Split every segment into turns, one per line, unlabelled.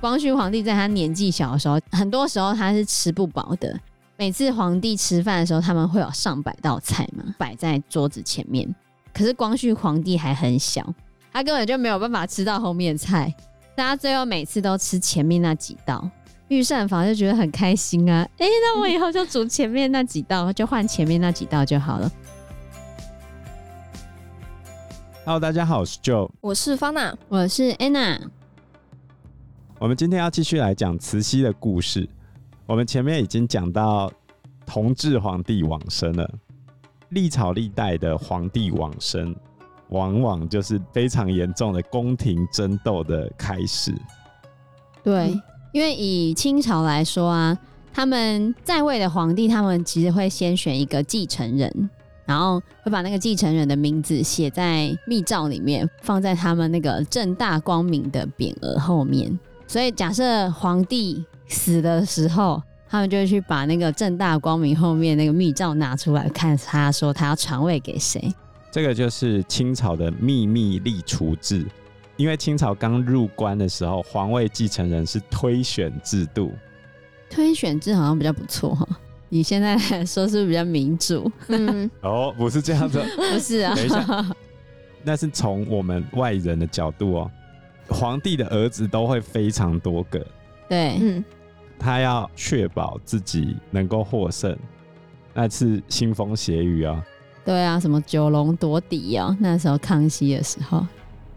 光绪皇帝在他年纪小的时候，很多时候他是吃不饱的。每次皇帝吃饭的时候，他们会有上百道菜嘛，摆在桌子前面。可是光绪皇帝还很小，他根本就没有办法吃到后面菜。大家最后每次都吃前面那几道。御膳房就觉得很开心啊！哎、那我以后就煮前面那几道，就换前面那几道就好了。
Hello，大家好，我是 Joe，
我是方娜，
我是 Anna。
我们今天要继续来讲慈禧的故事。我们前面已经讲到同治皇帝往生了，历朝历代的皇帝往生，往往就是非常严重的宫廷争斗的开始。
对。
嗯
因为以清朝来说啊，他们在位的皇帝，他们其实会先选一个继承人，然后会把那个继承人的名字写在密诏里面，放在他们那个正大光明的匾额后面。所以假设皇帝死的时候，他们就会去把那个正大光明后面那个密诏拿出来看，他说他要传位给谁。
这个就是清朝的秘密立储制。因为清朝刚入关的时候，皇位继承人是推选制度。
推选制好像比较不错哈，以现在来 说是不是比较民主？
嗯，
哦，不是这样子，
不是啊。
等一下，那是从我们外人的角度哦。皇帝的儿子都会非常多个，
对，
嗯，
他要确保自己能够获胜，那是腥风血雨啊。
对啊，什么九龙夺嫡啊，那时候康熙的时候。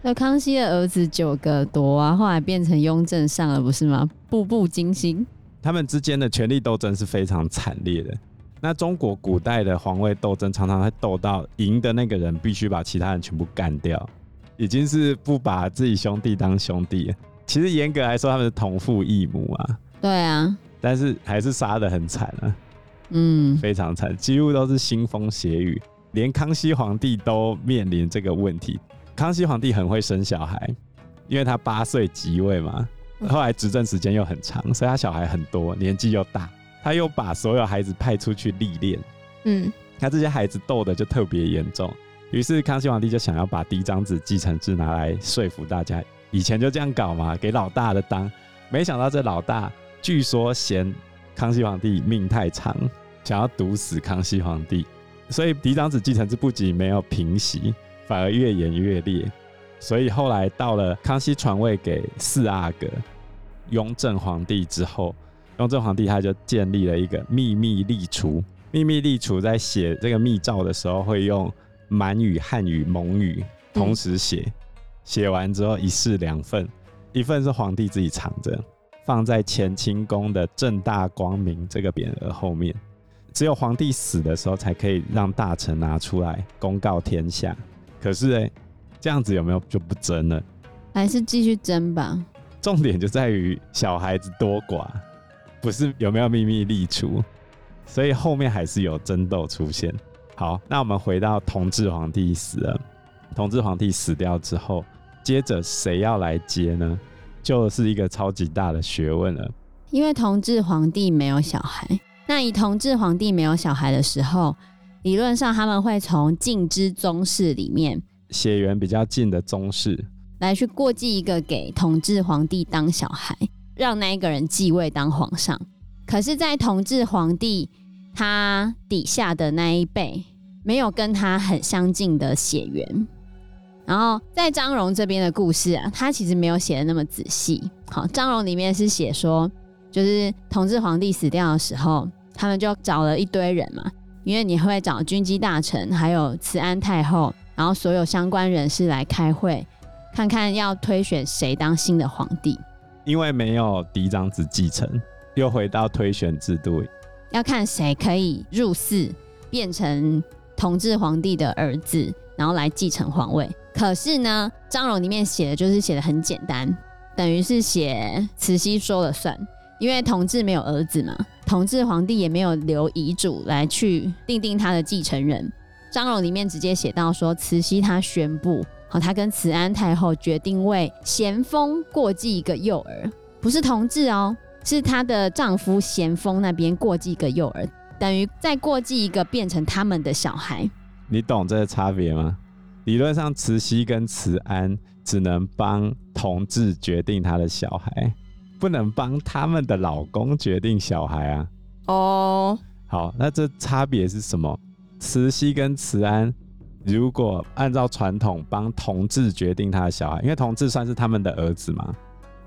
那康熙的儿子九个夺啊，后来变成雍正上了，不是吗？步步惊心。
他们之间的权力斗争是非常惨烈的。那中国古代的皇位斗争，常常会斗到赢的那个人必须把其他人全部干掉，已经是不把自己兄弟当兄弟了。其实严格来说，他们是同父异母啊。
对啊，
但是还是杀的很惨啊。
嗯，
非常惨，几乎都是腥风血雨，连康熙皇帝都面临这个问题。康熙皇帝很会生小孩，因为他八岁即位嘛，后来执政时间又很长，所以他小孩很多，年纪又大，他又把所有孩子派出去历练，
嗯，
他这些孩子斗的就特别严重，于是康熙皇帝就想要把嫡长子继承制拿来说服大家，以前就这样搞嘛，给老大的当，没想到这老大据说嫌康熙皇帝命太长，想要毒死康熙皇帝，所以嫡长子继承制不仅没有平息。反而越演越烈，所以后来到了康熙传位给四阿哥雍正皇帝之后，雍正皇帝他就建立了一个秘密立储。秘密立储在写这个密诏的时候，会用满语、汉语、蒙语同时写，写、完之后一式两份，一份是皇帝自己藏着，放在乾清宫的正大光明这个匾额后面，只有皇帝死的时候才可以让大臣拿出来公告天下。可是哎、这样子有没有就不争了？
还是继续争吧。
重点就在于小孩子多寡，不是有没有秘密立储。所以后面还是有争斗出现。好，那我们回到同治皇帝死了。同治皇帝死掉之后，接着谁要来接呢？就是一个超级大的学问了。
因为同治皇帝没有小孩，那以同治皇帝没有小孩的时候。理论上，他们会从近之宗室里面
血缘比较近的宗室
来去过继一个给同治皇帝当小孩，让那一个人继位当皇上。可是，在同治皇帝他底下的那一辈没有跟他很相近的血缘。然后，在张荣这边的故事啊，他其实没有写的那么仔细。好，张荣里面是写说，就是同治皇帝死掉的时候，他们就找了一堆人嘛。因为你会找军机大臣，还有慈安太后，然后所有相关人士来开会，看看要推选谁当新的皇帝。
因为没有嫡长子继承，又回到推选制度，
要看谁可以入嗣，变成同治皇帝的儿子，然后来继承皇位。可是呢，张荣里面写的就是写的很简单，等于是写慈禧说了算。因为同治没有儿子嘛，同治皇帝也没有留遗嘱来去定定他的继承人。张荣里面直接写到说，慈禧她宣布，好，她跟慈安太后决定为咸丰过继一个幼儿，不是同治哦，是她的丈夫咸丰那边过继一个幼儿，等于再过继一个变成他们的小孩。
你懂这个差别吗？理论上慈禧跟慈安只能帮同治决定他的小孩，不能帮他们的老公决定小孩啊。
哦，
好，那这差别是什么？慈禧跟慈安如果按照传统帮同治决定他的小孩，因为同治算是他们的儿子嘛，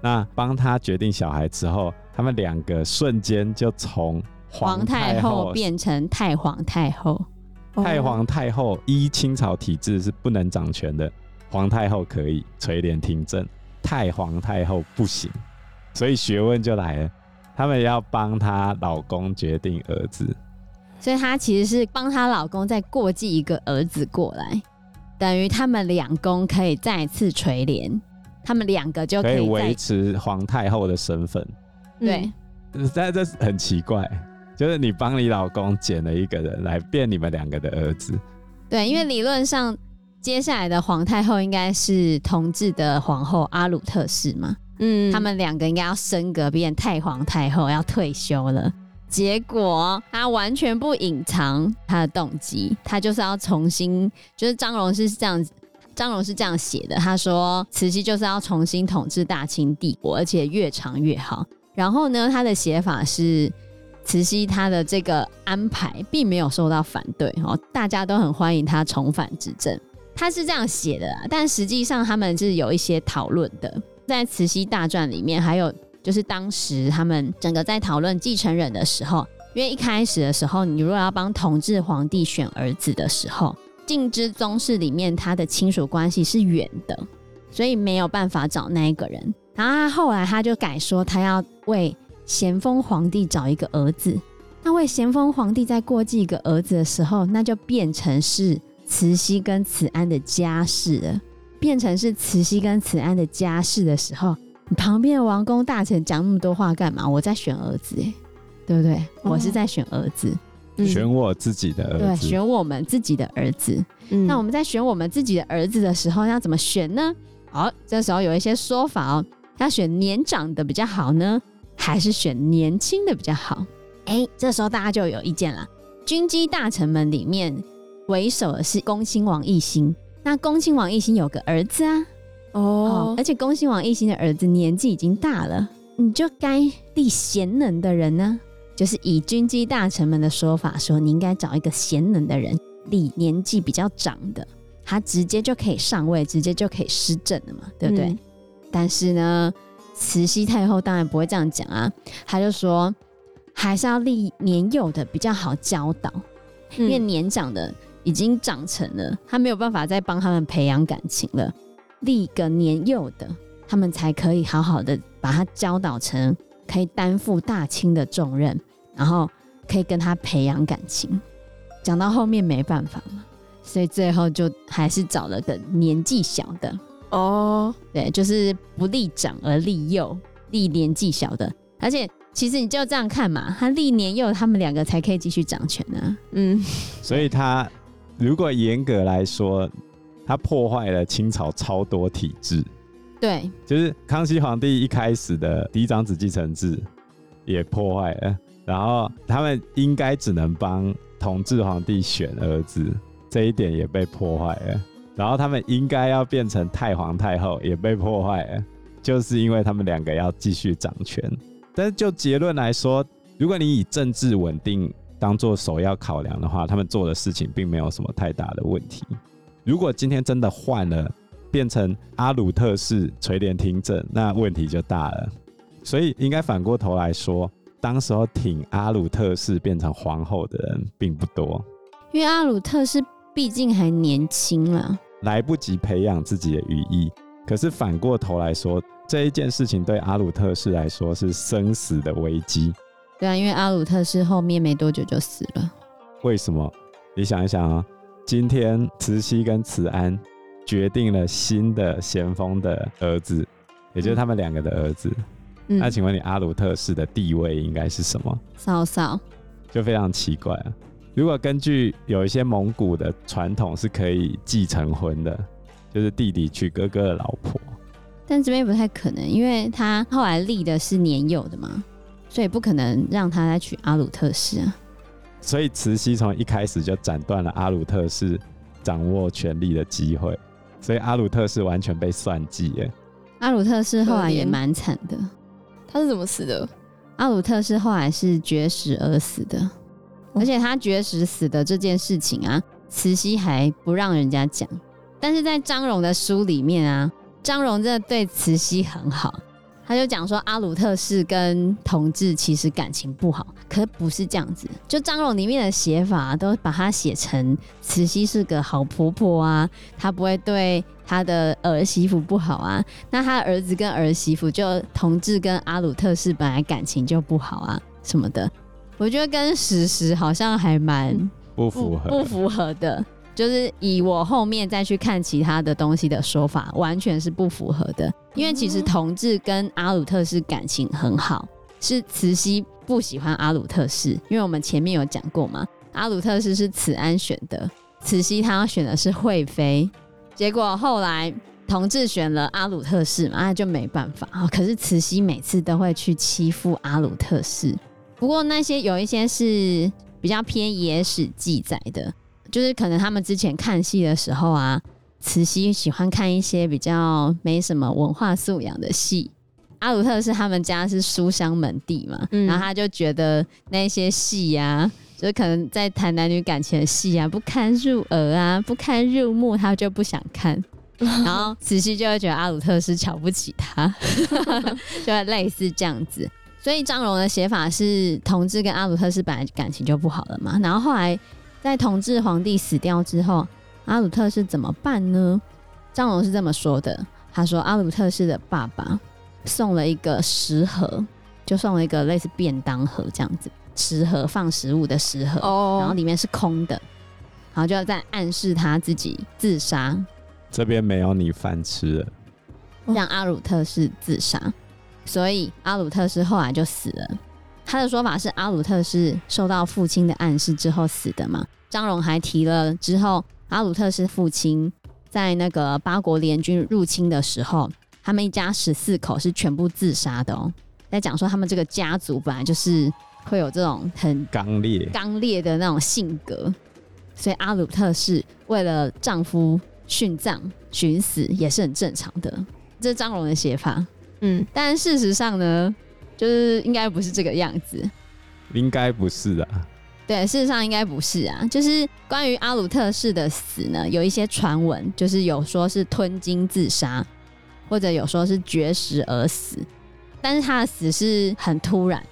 那帮他决定小孩之后，他们两个瞬间就从
皇太后变成太皇太后。
太皇太后依清朝体制是不能掌权的，皇太后可以垂帘听政，太皇太后不行，所以学问就来了，他们要帮她老公决定儿子，
所以她其实是帮她老公再过继一个儿子过来，等于他们两公可以再次垂帘，他们两个就可以维
持皇太后的身份，
对，
但这是很奇怪。就是你帮你老公捡了一个人来变你们两个的儿子，
对，因为理论上接下来的皇太后应该是同治的皇后阿鲁特氏嘛，嗯，他们两个应该要升格变太皇太后，要退休了。结果他完全不隐藏他的动机，他就是要重新，就是张荣是这样子，张荣是这样写的，他说慈禧就是要重新统治大清帝国，而且越长越好。然后呢，他的写法是。慈禧她的这个安排并没有受到反对哦，大家都很欢迎她重返执政。他是这样写的，但实际上他们是有一些讨论的。在《慈禧大传》里面，还有就是当时他们整个在讨论继承人的时候，因为一开始的时候，你如果要帮同治皇帝选儿子的时候，敬之宗室里面他的亲属关系是远的，所以没有办法找那一个人。然后他后来他就改说，他要为咸丰皇帝找一个儿子，那为咸丰皇帝再过继一个儿子的时候，那就变成是慈禧跟慈安的家事了。变成是慈禧跟慈安的家事的时候，你旁边的王公大臣讲那么多话干嘛？我在选儿子，哎，对不对？哦、我是在选儿子，
选我自己的儿子，
对，选我们自己的儿子。嗯、那我们在选我们自己的儿子的时候，要怎么选呢？好，这时候有一些说法哦，要选年长的比较好呢？还是选年轻的比较好。哎，这时候大家就有意见了。军机大臣们里面为首的是恭亲王奕欣。那恭亲王奕欣有个儿子啊，哦，哦，而且恭亲王奕欣的儿子年纪已经大了，你就该立贤能的人呢。就是以军机大臣们的说法说，你应该找一个贤能的人，立年纪比较长的，他直接就可以上位，直接就可以施政了嘛，对不对？嗯、但是呢。慈禧太后当然不会这样讲啊，她就说还是要立年幼的比较好教导，嗯、因为年长的已经长成了，他没有办法再帮他们培养感情了，立个年幼的，他们才可以好好的把他教导成可以担负大清的重任，然后可以跟他培养感情。讲到后面没办法嘛，所以最后就还是找了个年纪小的。哦，对，就是不立长而立幼，立年纪小的，而且其实你就这样看嘛，他立年幼，他们两个才可以继续掌权呢、啊。嗯，
所以他如果严格来说，他破坏了清朝超多体制。
对，
就是康熙皇帝一开始的嫡长子继承制也破坏了，然后他们应该只能帮同治皇帝选儿子，这一点也被破坏了。然后他们应该要变成太皇太后，也被破坏了，就是因为他们两个要继续掌权。但是就结论来说，如果你以政治稳定当做首要考量的话，他们做的事情并没有什么太大的问题。如果今天真的换了，变成阿鲁特氏垂帘听政，那问题就大了。所以应该反过头来说，当时候挺阿鲁特氏变成皇后的人并不多，
因为阿鲁特氏毕竟还年轻了。
来不及培养自己的羽翼，可是反过头来说，这一件事情对阿鲁特氏来说是生死的危机。
对啊，因为阿鲁特氏后面没多久就死了。
为什么？你想一想啊，今天慈禧跟慈安决定了新的咸丰的儿子，也就是他们两个的儿子。嗯，那请问你阿鲁特氏的地位应该是什么？
嫂嫂，
就非常奇怪啊。如果根据有一些蒙古的传统是可以继承婚的，就是弟弟娶哥哥的老婆，
但这边不太可能，因为他后来立的是年幼的嘛，所以不可能让他来娶阿鲁特氏啊。
所以慈禧从一开始就斩断了阿鲁特氏掌握权力的机会，所以阿鲁特氏完全被算计耶。
阿鲁特氏后来也蛮惨的，
他是怎么死的？
阿鲁特氏后来是绝食而死的，而且他绝食死的这件事情啊，慈禧还不让人家讲。但是在张荣的书里面啊，张荣真的对慈禧很好。他就讲说，阿鲁特氏跟同志其实感情不好，可不是这样子。就张荣里面的写法，都把它写成慈禧是个好婆婆啊，她不会对她的儿媳妇不好啊。那他的儿子跟儿媳妇，就同志跟阿鲁特氏本来感情就不好啊，什么的。我觉得跟史实好像还蛮
不符合，
不符合的。就是以我后面再去看其他的东西的说法，完全是不符合的。因为其实同治跟阿鲁特氏感情很好，是慈禧不喜欢阿鲁特氏。因为我们前面有讲过嘛，阿鲁特氏是慈安选的，慈禧她要选的是惠妃。结果后来同志选了阿鲁特氏嘛，那就没办法啊。可是慈禧每次都会去欺负阿鲁特氏。不过那些有一些是比较偏野史记载的。就是可能他们之前看戏的时候啊，慈禧喜欢看一些比较没什么文化素养的戏。阿鲁特是他们家是书香门第嘛，嗯、然后他就觉得那些戏呀，就可能在谈男女感情的戏啊，不堪入耳啊，不堪入目，他就不想看。然后慈禧就会觉得阿鲁特是瞧不起他，就会类似这样子。所以张荣的写法是，同志跟阿鲁特是本来感情就不好了嘛，然后后来。在同治皇帝死掉之后，阿鲁特氏怎么办呢？张龙是这么说的：“他说阿鲁特氏的爸爸送了一个食盒，就送了一个类似便当盒这样子，食盒放食物的食盒，oh. 然后里面是空的，然后就要在暗示他自己自杀。
这边没有你饭吃了，
让阿鲁特氏自杀，所以阿鲁特氏后来就死了。”他的说法是阿鲁特是受到父亲的暗示之后死的嘛？张荣还提了之后，阿鲁特是父亲在那个八国联军入侵的时候，他们一家十四口是全部自杀的哦。在讲说他们这个家族本来就是会有这种很
刚烈、
刚烈的那种性格，所以阿鲁特是为了丈夫殉葬寻死也是很正常的。这是张荣的写法，嗯，但事实上呢？就是应该不是这个样子，
应该不是啊。
对，事实上应该不是啊。就是关于阿鲁特氏的死呢，有一些传闻，就是有说是吞金自杀，或者有说是绝食而死。但是他的死是很突然，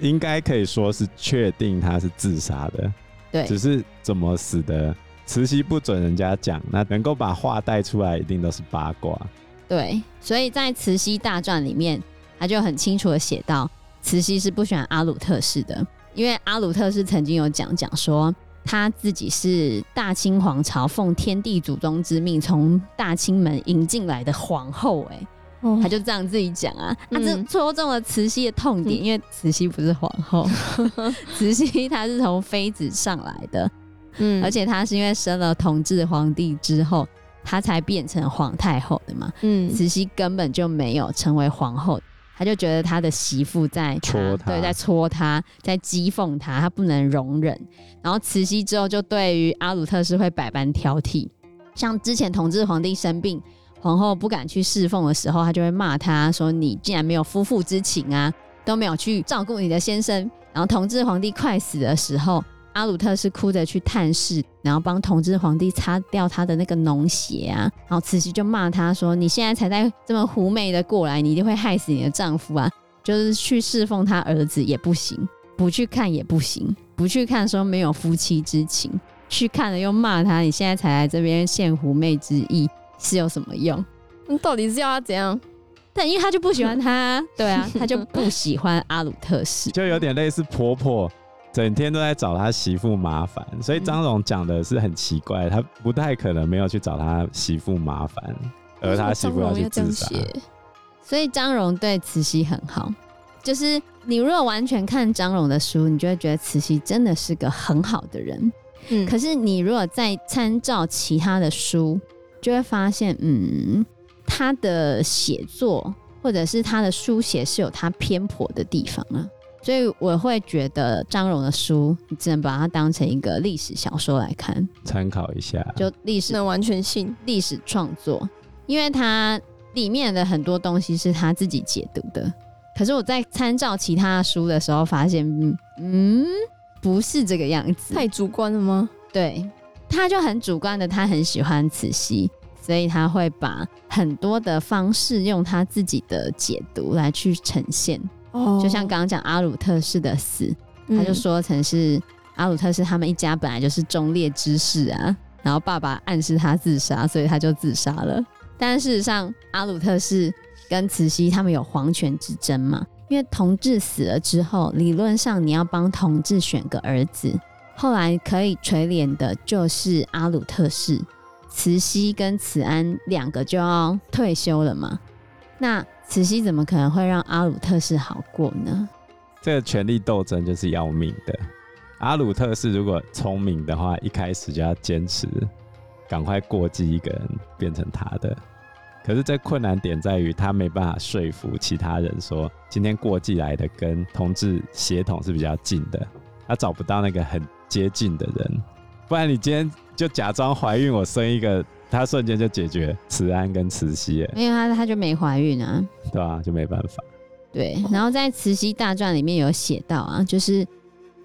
应该可以说是确定他是自杀的。
对，
只是怎么死的，慈禧不准人家讲。那能够把话带出来，一定都是八卦。
对，所以在《慈禧大传》里面。他就很清楚的写到，慈禧是不喜欢阿鲁特氏的，因为阿鲁特氏曾经有讲讲说，他自己是大清皇朝奉天地祖宗之命从大清门迎进来的皇后，哎，他就这样自己讲啊，他这戳中了慈禧的痛点，因为慈禧不是皇后，慈禧她是从妃子上来的，嗯，而且她是因为生了同治皇帝之后，她才变成皇太后的嘛，嗯，慈禧根本就没有成为皇后。他就觉得他的媳妇在
戳他，
对，在戳他，在讥讽他，他不能容忍。然后慈禧之后就对于阿鲁特氏会百般挑剔，像之前同治皇帝生病，皇后不敢去侍奉的时候，他就会骂他说：“你竟然没有夫妇之情啊，都没有去照顾你的先生。”然后同治皇帝快死的时候。阿鲁特是哭着去探视，然后帮同治皇帝擦掉他的那个脓血啊，然后慈禧就骂他说：“你现在才在这么狐媚的过来，你一定会害死你的丈夫啊！就是去侍奉他儿子也不行，不去看也不行，不去看说没有夫妻之情，去看了又骂他，你现在才来这边献狐媚之意是有什么用？
你到底是要他怎样？
但因为他就不喜欢他，对啊，他就不喜欢阿鲁特氏，
就有点类似婆婆。”整天都在找他媳妇麻烦，所以张荣讲的是很奇怪，他不太可能没有去找他媳妇麻烦，而他媳妇要去自杀。
所以张荣对慈禧很好，就是你如果完全看张荣的书，你就会觉得慈禧真的是个很好的人。嗯，可是你如果再参照其他的书，就会发现，嗯，他的写作或者是他的书写是有他偏颇的地方啊。所以我会觉得张荣的书，你只能把它当成一个历史小说来看，
参考一下。
就历史
能完全性
历史创作，因为它里面的很多东西是他自己解读的。可是我在参照其他书的时候，发现，嗯，不是这个样子，
太主观了吗？
对，他就很主观的，他很喜欢慈禧，所以他会把很多的方式用他自己的解读来去呈现。哦，就像刚刚讲阿鲁特氏的死，他就说成是阿鲁特氏他们一家本来就是忠烈之士啊，然后爸爸暗示他自杀，所以他就自杀了。但事实上，阿鲁特氏跟慈禧他们有皇权之争嘛，因为同治死了之后，理论上你要帮同治选个儿子，后来可以垂帘的就是阿鲁特氏，慈禧跟慈安两个就要退休了嘛，那。慈禧怎么可能会让阿鲁特氏好过呢？
这个权力斗争就是要命的。阿鲁特氏如果聪明的话，一开始就要坚持，赶快过继一个人变成他的。可是这困难点在于，他没办法说服其他人说，今天过继来的跟同治血统是比较近的，他找不到那个很接近的人。不然你今天就假装怀孕，我生一个。他瞬间就解决慈安跟慈禧，
因为他他就没怀孕啊，
对啊，就没办法。
对，然后在《慈禧大传》里面有写到啊，就是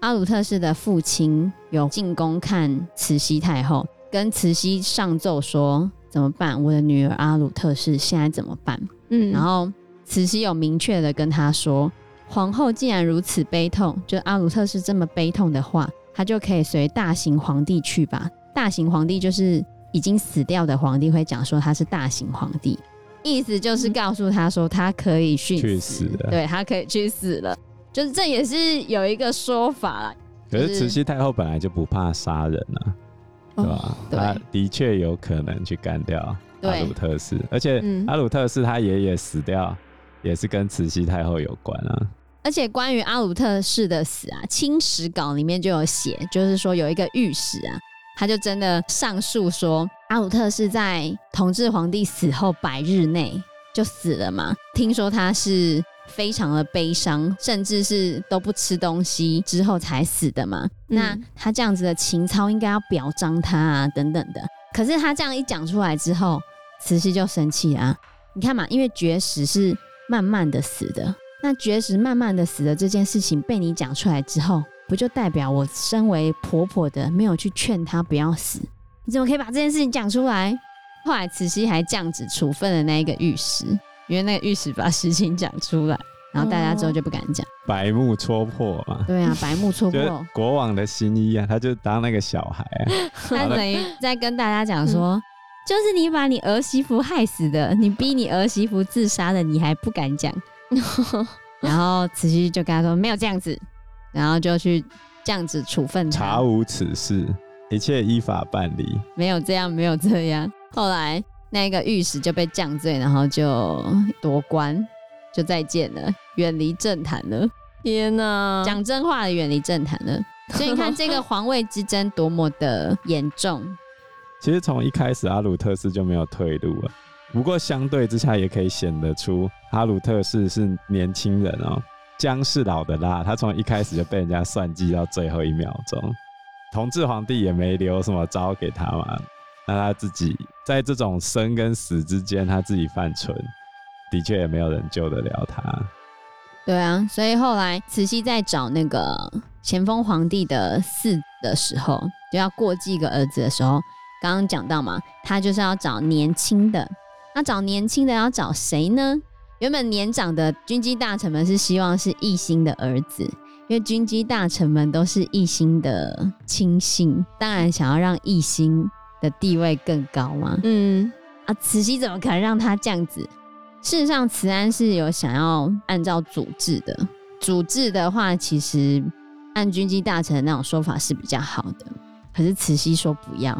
阿鲁特氏的父亲有进宫看慈禧太后，跟慈禧上奏说怎么办？我的女儿阿鲁特氏现在怎么办？嗯，然后慈禧有明确的跟他说，皇后既然如此悲痛，就阿鲁特氏这么悲痛的话，她就可以随大行皇帝去吧。大行皇帝就是。已经死掉的皇帝会讲说他是大型皇帝，意思就是告诉他说他可以殉死，去死了，对，他可以去死了，就是这也是有一个说法啦。
可是慈禧太后本来就不怕杀人啊，对吧？他的确有可能去干掉阿鲁特氏，而且阿鲁特氏他爷爷死掉也是跟慈禧太后有关啊。
而且关于阿鲁特氏的死啊，《清史稿》里面就有写，就是说有一个御史啊。他就真的上诉说，阿鲁特是在同治皇帝死后百日内就死了嘛？听说他是非常的悲伤，甚至是都不吃东西之后才死的嘛？嗯、那他这样子的情操应该要表彰他啊，等等的。可是他这样一讲出来之后，慈禧就生气啊！你看嘛，因为绝食是慢慢的死的，那绝食慢慢的死的这件事情被你讲出来之后。不就代表我身为婆婆的没有去劝她不要死？你怎么可以把这件事情讲出来？后来慈禧还降旨处分了那一个御史，因为那个御史把事情讲出来，然后大家之后就不敢讲。
白目戳破嘛？
对啊，白目戳破。
国王的新衣啊，他就当那个小孩啊，
他等于在跟大家讲说，嗯、就是你把你儿媳妇害死的，你逼你儿媳妇自杀的，你还不敢讲。然后慈禧就跟他说，没有这样子。然后就去降旨处分他，
查无此事，一切依法办理。
没有这样，没有这样。后来那个御史就被降罪，然后就夺官，就再见了，远离政坛了。
天哪，
讲真话的远离政坛了。所以你看这个皇位之争多么的严重。
其实从一开始阿鲁特氏就没有退路了，不过相对之下也可以显得出阿鲁特氏是年轻人哦。姜是老的辣，他从一开始就被人家算计到最后一秒钟。同治皇帝也没留什么招给他嘛，那他自己在这种生跟死之间，他自己犯蠢，的确也没有人救得了他。
对啊，所以后来慈禧在找那个咸丰皇帝的嗣的时候，就要过继一个儿子的时候，刚刚讲到嘛，他就是要找年轻的。那找年轻的要找谁呢？原本年长的军机大臣们是希望是奕欣的儿子，因为军机大臣们都是奕欣的亲信，当然想要让奕欣的地位更高嘛。嗯，啊，慈禧怎么可能让他这样子？事实上，慈安是有想要按照祖制的，祖制的话，其实按军机大臣的那种说法是比较好的。可是慈禧说不要，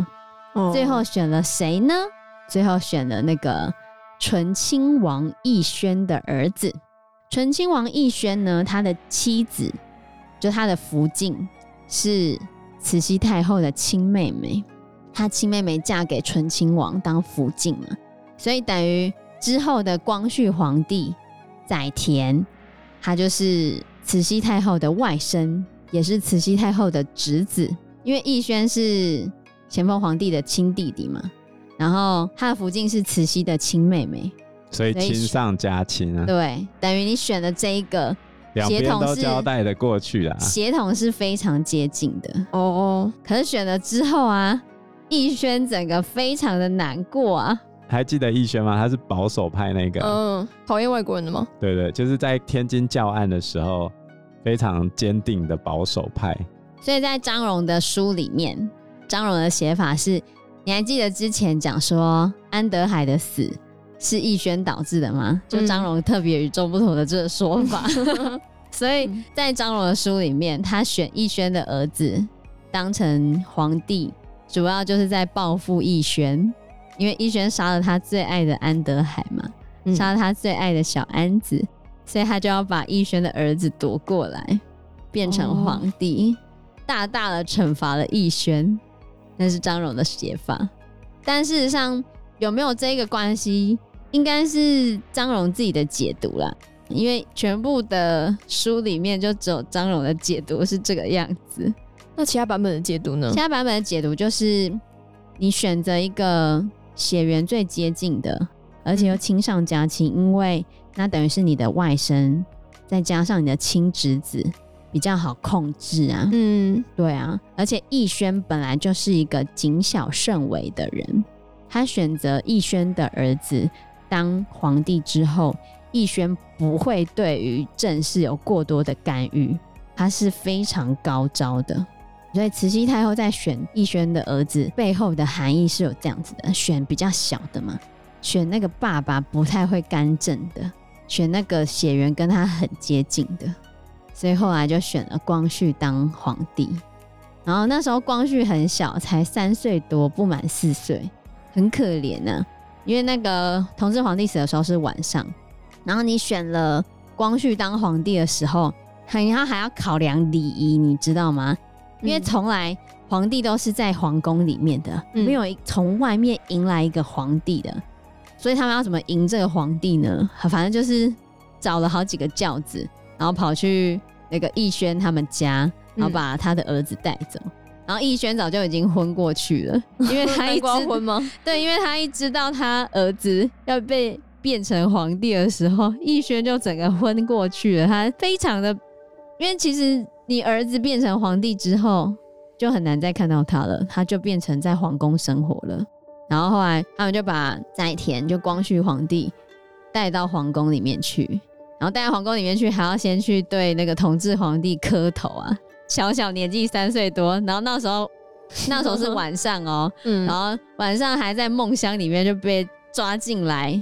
哦、最后选了谁呢？最后选了那个。醇亲王奕轩的儿子，醇亲王奕轩呢，他的妻子就他的福晋是慈禧太后的亲妹妹，他亲妹妹嫁给醇亲王当福晋嘛，所以等于之后的光绪皇帝载湉，他就是慈禧太后的外甥，也是慈禧太后的侄子。因为奕轩是咸丰皇帝的亲弟弟嘛，然后他的福晋是慈禧的亲妹妹，
所以亲上加亲啊。
对，等于你选的这一个。
两边都交代的过去啊，
协同是非常接近的
哦哦。
可是选了之后啊，逸轩整个非常的难过啊。
还记得逸轩吗？他是保守派那个，
嗯，讨厌外国人的吗？
对对，就是在天津教案的时候非常坚定的保守派。
所以在张荣的书里面，张荣的写法是，你还记得之前讲说安德海的死是逸轩导致的吗？就张荣特别与众不同的这个说法。嗯 所以在张荣的书里面，他选逸轩的儿子当成皇帝，主要就是在报复逸轩，因为逸轩杀了他最爱的安德海嘛，杀了他最爱的小安子，所以他就要把逸轩的儿子夺过来，变成皇帝，大大的惩罚了逸轩。那是张荣的写法，但事实上有没有这个关系，应该是张荣自己的解读啦。因为全部的书里面就只有张荣的解读是这个样子，
那其他版本的解读呢？
其他版本的解读就是你选择一个血缘最接近的，而且又亲上加亲，因为那等于是你的外甥，再加上你的亲侄子，比较好控制啊。嗯，对啊。而且奕轩本来就是一个谨小慎微的人，他选择奕轩的儿子当皇帝之后。奕轩不会对于政事有过多的干预，他是非常高招的。所以慈禧太后在选奕轩的儿子背后的含义是有这样子的：选比较小的嘛，选那个爸爸不太会干政的，选那个血缘跟他很接近的。所以后来就选了光绪当皇帝。然后那时候光绪很小，才三岁多，不满四岁，很可怜呢、啊。因为那个同治皇帝死的时候是晚上。然后你选了光绪当皇帝的时候，他还要考量礼仪，你知道吗？因为从来皇帝都是在皇宫里面的，嗯、没有从外面迎来一个皇帝的，所以他们要怎么迎这个皇帝呢？反正就是找了好几个轿子，然后跑去那个逸轩他们家，然后把他的儿子带走。嗯、然后逸轩早就已经昏过去了，因为他一光
昏吗？
对，因为他一知道他儿子要被。变成皇帝的时候，逸轩就整个昏过去了。他非常的，因为其实你儿子变成皇帝之后，就很难再看到他了。他就变成在皇宫生活了。然后后来他们就把载田，就光绪皇帝带到皇宫里面去，然后带到皇宫里面去，还要先去对那个同治皇帝磕头啊。小小年纪三岁多，然后那时候那时候是 晚上哦，嗯，然后晚上还在梦乡里面就被抓进来。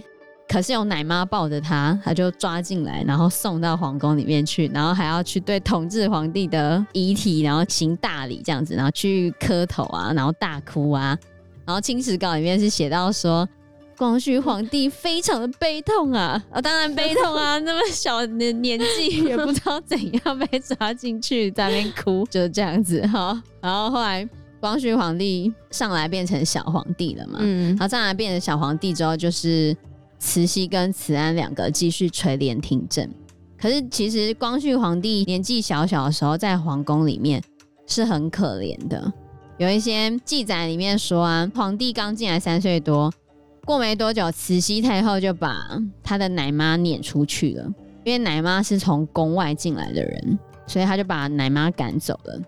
可是有奶妈抱着他，他就抓进来，然后送到皇宫里面去，然后还要去对同治皇帝的遗体，然后行大礼这样子，然后去磕头啊，然后大哭啊，然后清史稿里面是写到说，光绪皇帝非常的悲痛啊，啊，当然悲痛啊，那么小的年纪 也不知道怎样被抓进去，在那边哭，就是这样子哈。然后后来光绪皇帝上来变成小皇帝了嘛，嗯，然后上来变成小皇帝之后就是。慈禧跟慈安两个继续垂帘听政，可是其实光绪皇帝年纪小小的时候，在皇宫里面是很可怜的。有一些记载里面说啊，皇帝刚进来三岁多，过没多久，慈禧太后就把她的奶妈撵出去了，因为奶妈是从宫外进来的人，所以她就把奶妈赶走了。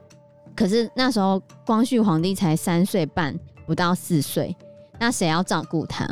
可是那时候光绪皇帝才三岁半，不到四岁，那谁要照顾他？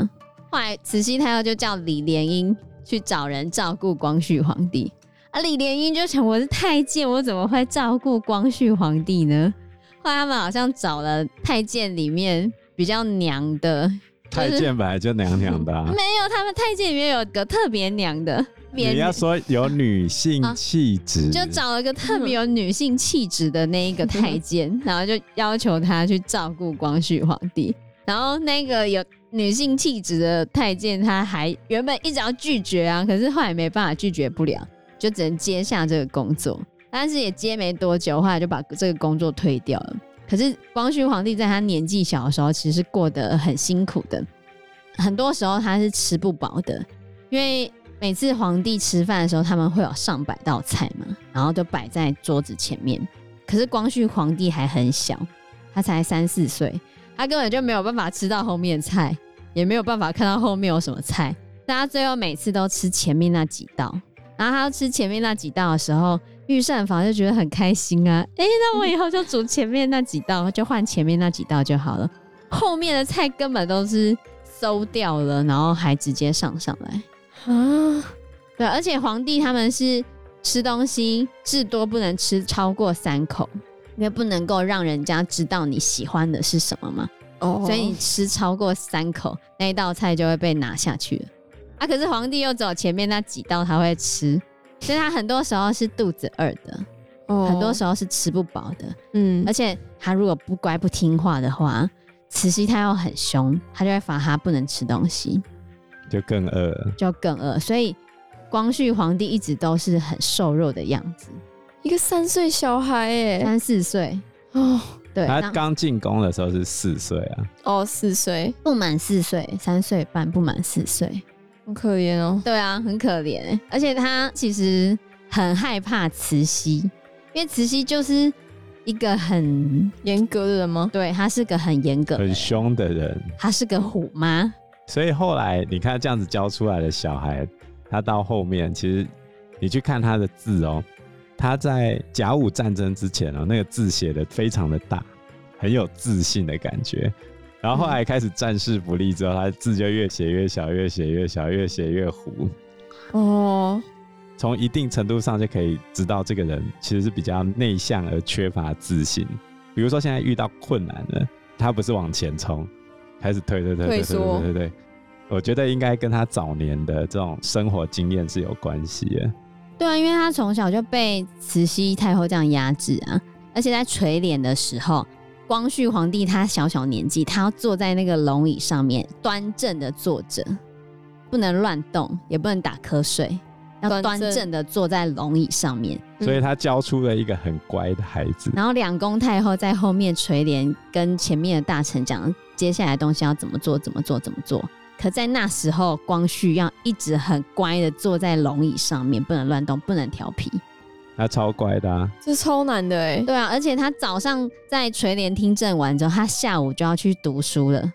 后来，慈禧太后就叫李莲英去找人照顾光绪皇帝。啊，李莲英就想：我是太监，我怎么会照顾光绪皇帝呢？后来他们好像找了太监里面比较娘的，
太监本来就娘娘的、啊。
没有，他们太监里面有个特别娘的。
你要说有女性气质、
啊，就找了个特别有女性气质的那一个太监，然后就要求他去照顾光绪皇帝。然后那个有女性气质的太监，他还原本一直要拒绝啊，可是后来没办法拒绝不了，就只能接下这个工作。但是也接没多久，后来就把这个工作推掉了。可是光绪皇帝在他年纪小的时候，其实过得很辛苦的，很多时候他是吃不饱的，因为每次皇帝吃饭的时候，他们会有上百道菜嘛，然后就摆在桌子前面。可是光绪皇帝还很小，他才三四岁，他根本就没有办法吃到后面菜，也没有办法看到后面有什么菜。但他最后每次都吃前面那几道。然后他要吃前面那几道的时候，御膳房就觉得很开心啊！哎，那我以后就煮前面那几道，就换前面那几道就好了。后面的菜根本都是馊掉了，然后还直接上上来啊！对，而且皇帝他们是吃东西至多不能吃超过三口，因为不能够让人家知道你喜欢的是什么嘛。哦，所以你吃超过三口，那一道菜就会被拿下去了。啊，可是皇帝又只有前面那几道他会吃，所以他很多时候是肚子饿的，哦，很多时候是吃不饱的。嗯，而且他如果不乖不听话的话，慈禧太后很凶，他就会罚他不能吃东西，
就更饿，
就更饿。所以光绪皇帝一直都是很瘦弱的样子，
一个三岁小孩，哎，
三四岁。哦，对，
他刚进宫的时候是四岁啊，
哦，四岁，
不满四岁，三岁半，不满四岁。
很可怜哦，
对啊，很可怜，而且他其实很害怕慈禧，因为慈禧就是一个很
严格的人吗？
对，他是个很严格、
很凶的人，
他是个虎妈。
所以后来你看这样子教出来的小孩，他到后面其实你去看他的字哦，他在甲午战争之前哦，那个字写的非常的大，很有自信的感觉。然后后来开始战事不利之后，他字就越写越小，越写越小，越写越糊。哦，从一定程度上就可以知道这个人其实是比较内向而缺乏自信。比如说现在遇到困难了，他不是往前冲，开始退退退退退退退退。我觉得应该跟他早年的这种生活经验是有关系的。
对啊，因为他从小就被慈禧太后这样压制啊，而且在垂帘的时候。光绪皇帝他小小年纪，他要坐在那个龙椅上面，端正的坐着，不能乱动，也不能打瞌睡，要端正的坐在龙椅上面。
所以他教出了一个很乖的孩子。
然后两宫太后在后面垂帘，跟前面的大臣讲接下来东西要怎么做，怎么做，怎么做。可在那时候，光绪要一直很乖的坐在龙椅上面，不能乱动，不能调皮。
他超乖的啊，
这超难的哎。
对啊，而且他早上在垂帘听政完之后，他下午就要去读书了，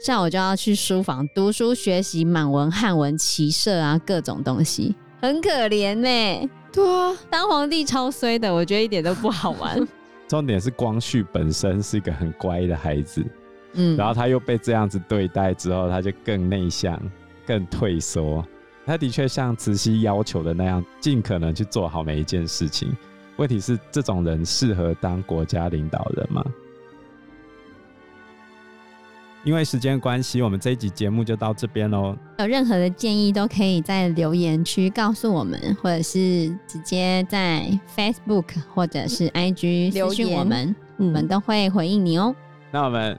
下午就要去书房读书学习满文、汉文、骑射啊，各种东西，很可怜呢。
对啊，
当皇帝超衰的，我觉得一点都不好玩。
重点是光绪本身是一个很乖的孩子，嗯，然后他又被这样子对待之后，他就更内向、更退缩。他的确像慈禧要求的那样，尽可能去做好每一件事情。问题是，这种人适合当国家领导人吗？因为时间关系，我们这一集节目就到这边喽。
有任何的建议，都可以在留言区告诉我们，或者是直接在 Facebook 或者是 IG 留言我们，我们都会回应你哦。
那我们。